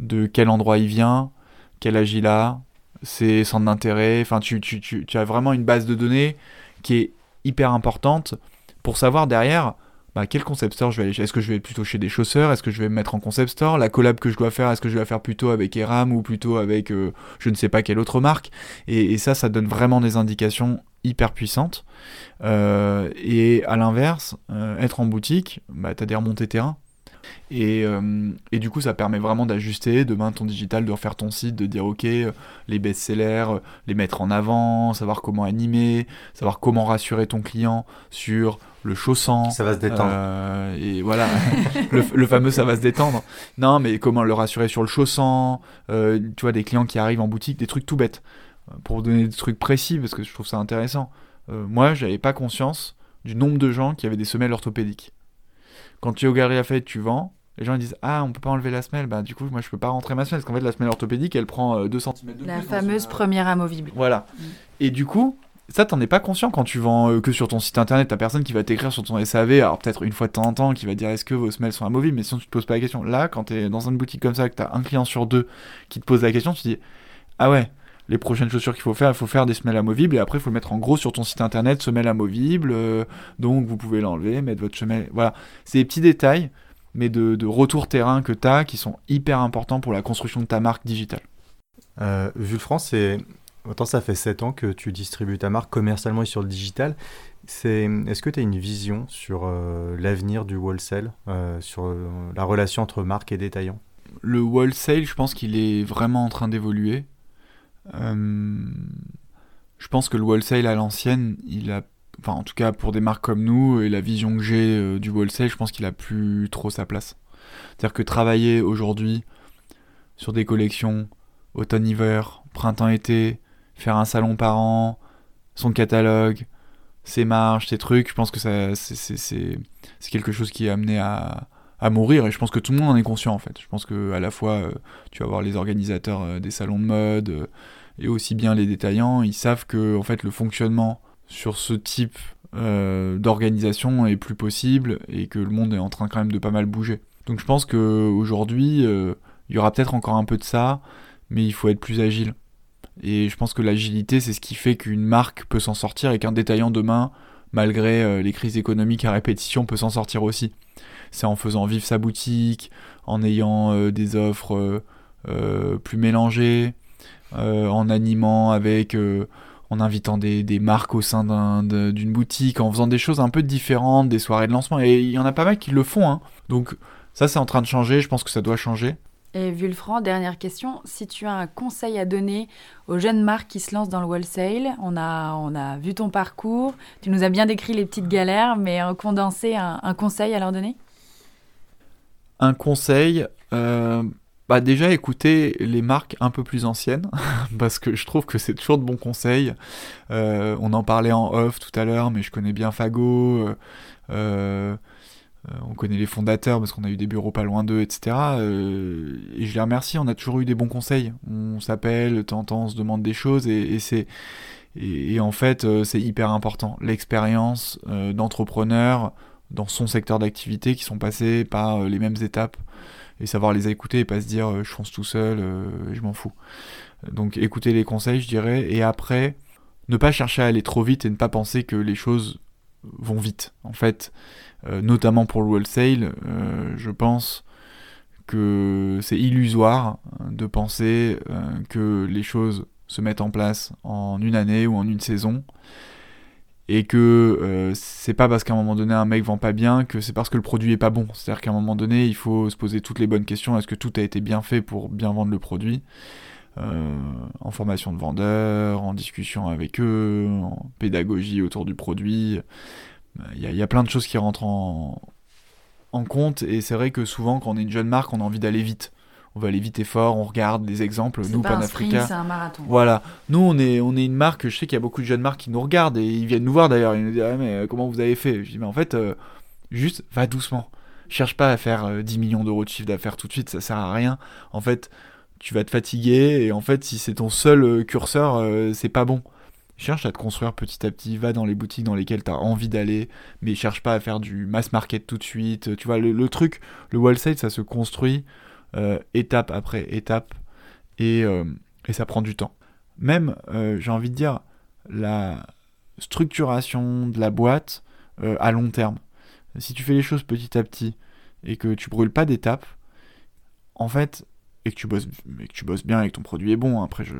Speaker 3: de quel endroit il vient, quel âge il a, ses centres d'intérêt. Enfin, tu, as vraiment une base de données qui est hyper importante pour savoir derrière bah, quel concept store je vais aller. Est-ce que je vais plutôt chez des chausseurs? Est-ce que je vais me mettre en concept store? La collab que je dois faire, est-ce que je vais la faire plutôt avec Eram ou plutôt avec euh, je ne sais pas quelle autre marque? Et, ça, ça donne vraiment des indications hyper puissantes. Euh, et à l'inverse, euh, être en boutique, bah, tu as des remontées terrain Et, euh, et, du coup, ça permet vraiment d'ajuster demain ton digital, de refaire ton site, de dire ok, les best-sellers, les mettre en avant, savoir comment animer, savoir comment rassurer ton client sur le chaussant.
Speaker 2: Ça va se détendre.
Speaker 3: Euh, et voilà, le, fameux ça va se détendre. Non, mais comment le rassurer sur le chaussant, euh, tu vois, des clients qui arrivent en boutique, des trucs tout bêtes. Pour vous donner des trucs précis, parce que je trouve ça intéressant. moi, j'avais pas conscience du nombre de gens qui avaient des semelles orthopédiques. Quand tu es au Lafayette, tu vends, les gens ils disent Ah, on peut pas enlever la semelle. Bah, du coup, moi je peux pas rentrer ma semelle parce qu'en fait, la semelle orthopédique elle prend 2 euh, cm de
Speaker 1: La fameuse première amovible.
Speaker 3: Voilà. Mm. Et du coup, ça, t'en es pas conscient quand tu vends euh, que sur ton site internet. T'as personne qui va t'écrire sur ton SAV, alors peut-être une fois de temps en temps, qui va dire est-ce que vos semelles sont amovibles, mais sinon tu te poses pas la question. Là, quand t'es dans une boutique comme ça, que t'as un client sur deux qui te pose la question, tu te dis ah ouais, les prochaines chaussures qu'il faut faire, il faut faire des semelles amovibles et après il faut le mettre en gros sur ton site internet, semelle amovible, euh, donc vous pouvez l'enlever, mettre votre semelle. Voilà, c'est des petits détails mais de, retour terrain que tu as qui sont hyper importants pour la construction de ta marque digitale.
Speaker 2: Euh, France, autant ça fait 7 ans que tu distribues ta marque commercialement et sur le digital. Est-ce que tu as une vision sur euh, l'avenir du wholesale, sur la relation entre marque et détaillant?
Speaker 3: Le wholesale, je pense qu'il est vraiment en train d'évoluer. Je pense que le wholesale à l'ancienne, il a enfin en tout cas pour des marques comme nous et la vision que j'ai euh, du wholesale, je pense qu'il a plus trop sa place. C'est-à-dire que travailler aujourd'hui sur des collections automne-hiver, printemps-été, faire un salon par an, son catalogue, ses marges, ses trucs, je pense que ça c'est quelque chose qui est amené à, mourir et je pense que tout le monde en est conscient en fait. Je pense que à la fois euh, tu vas voir les organisateurs euh, des salons de mode et aussi bien les détaillants, ils savent que en fait le fonctionnement sur ce type euh, d'organisation est plus possible et que le monde est en train quand même de pas mal bouger. Donc je pense qu'aujourd'hui, euh, il y aura peut-être encore un peu de ça, mais il faut être plus agile. Et je pense que l'agilité, c'est ce qui fait qu'une marque peut s'en sortir et qu'un détaillant demain, malgré euh, les crises économiques à répétition, peut s'en sortir aussi. C'est en faisant vivre sa boutique, en ayant des offres plus mélangées, en animant avec en invitant des, marques au sein d'une boutique, en faisant des choses un peu différentes, des soirées de lancement. Et il y en a pas mal qui le font. Hein. Donc ça, c'est en train de changer. Je pense que ça doit changer.
Speaker 1: Et Vulfran, dernière question, si tu as un conseil à donner aux jeunes marques qui se lancent dans le wholesale, on a, on a vu ton parcours, tu nous as bien décrit les petites galères, mais condensé, un, un conseil à leur donner?
Speaker 3: Un conseil, euh, bah déjà écouter les marques un peu plus anciennes, parce que je trouve que c'est toujours de bons conseils. Euh, on en parlait en off tout à l'heure, mais je connais bien Fago, euh, euh, on connaît les fondateurs parce qu'on a eu des bureaux pas loin d'eux, etc. et je les remercie, on a toujours eu des bons conseils. On s'appelle, temps on se demande des choses, et, c'est... Et, en fait, c'est hyper important. L'expérience d'entrepreneurs dans son secteur d'activité qui sont passés par les mêmes étapes et savoir les écouter et pas se dire euh, je fonce tout seul, euh, je m'en fous. Donc écouter les conseils, je dirais, et après, ne pas chercher à aller trop vite et ne pas penser que les choses vont vite. En fait, euh, notamment pour le wholesale, je pense que c'est illusoire de penser que les choses se mettent en place en une année ou en une saison et que euh, c'est pas parce qu'à un moment donné un mec vend pas bien que c'est parce que le produit est pas bon. C'est-à-dire qu'à un moment donné, il faut se poser toutes les bonnes questions. Est-ce que tout a été bien fait pour bien vendre le produit? Euh, En formation de vendeurs, en discussion avec eux, en pédagogie autour du produit. Il y, a plein de choses qui rentrent en, en compte et c'est vrai que souvent quand on est une jeune marque, on a envie d'aller vite on va aller vite et fort, on regarde des exemples.
Speaker 1: Nous, pas Panafrica. C'est un marathon.
Speaker 3: Voilà. Nous, on est, on est une marque, je sais qu'il y a beaucoup de jeunes marques qui nous regardent et ils viennent nous voir d'ailleurs. Ils nous disent, ah, mais euh, comment vous avez fait? Je dis, mais en fait, euh, juste va doucement. Cherche pas à faire 10 euh, millions d'euros de chiffre d'affaires tout de suite, ça sert à rien. En fait, tu vas te fatiguer et en fait, si c'est ton seul curseur, c'est pas bon. Cherche à te construire petit à petit, va dans les boutiques dans lesquelles tu as envie d'aller, mais cherche pas à faire du mass market tout de suite. Tu vois, le, le truc, le wholesale, ça se construit euh, étape après étape, et, euh, et, ça prend du temps. Même, euh, j'ai envie de dire, la structuration de la boîte à long terme. Si tu fais les choses petit à petit et que tu brûles pas d'étapes, en fait, et que tu bosses, bien et que ton produit est bon, après je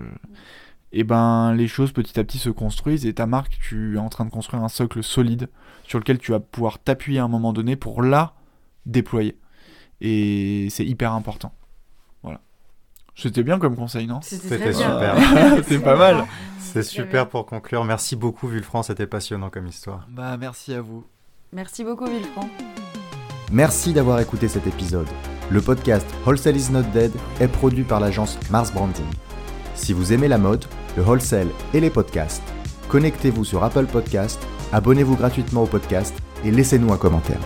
Speaker 3: et eh ben les choses petit à petit se construisent et ta marque, tu es en train de construire un socle solide sur lequel tu vas pouvoir t'appuyer à un moment donné pour là déployer. Et c'est hyper important. Voilà. C'était bien comme conseil, non?
Speaker 1: C'était
Speaker 2: super.
Speaker 3: C'est pas mal.
Speaker 2: C'est super pour conclure. Merci beaucoup, Vulfran, c'était passionnant comme histoire.
Speaker 3: Bah, merci à vous.
Speaker 1: Merci beaucoup, Villefranc.
Speaker 2: Merci d'avoir écouté cet épisode. Le podcast Wholesale is not dead est produit par l'agence Mars Branding. Si vous aimez la mode, le wholesale et les podcasts, connectez-vous sur Apple Podcast, abonnez-vous gratuitement au podcast et laissez-nous un commentaire.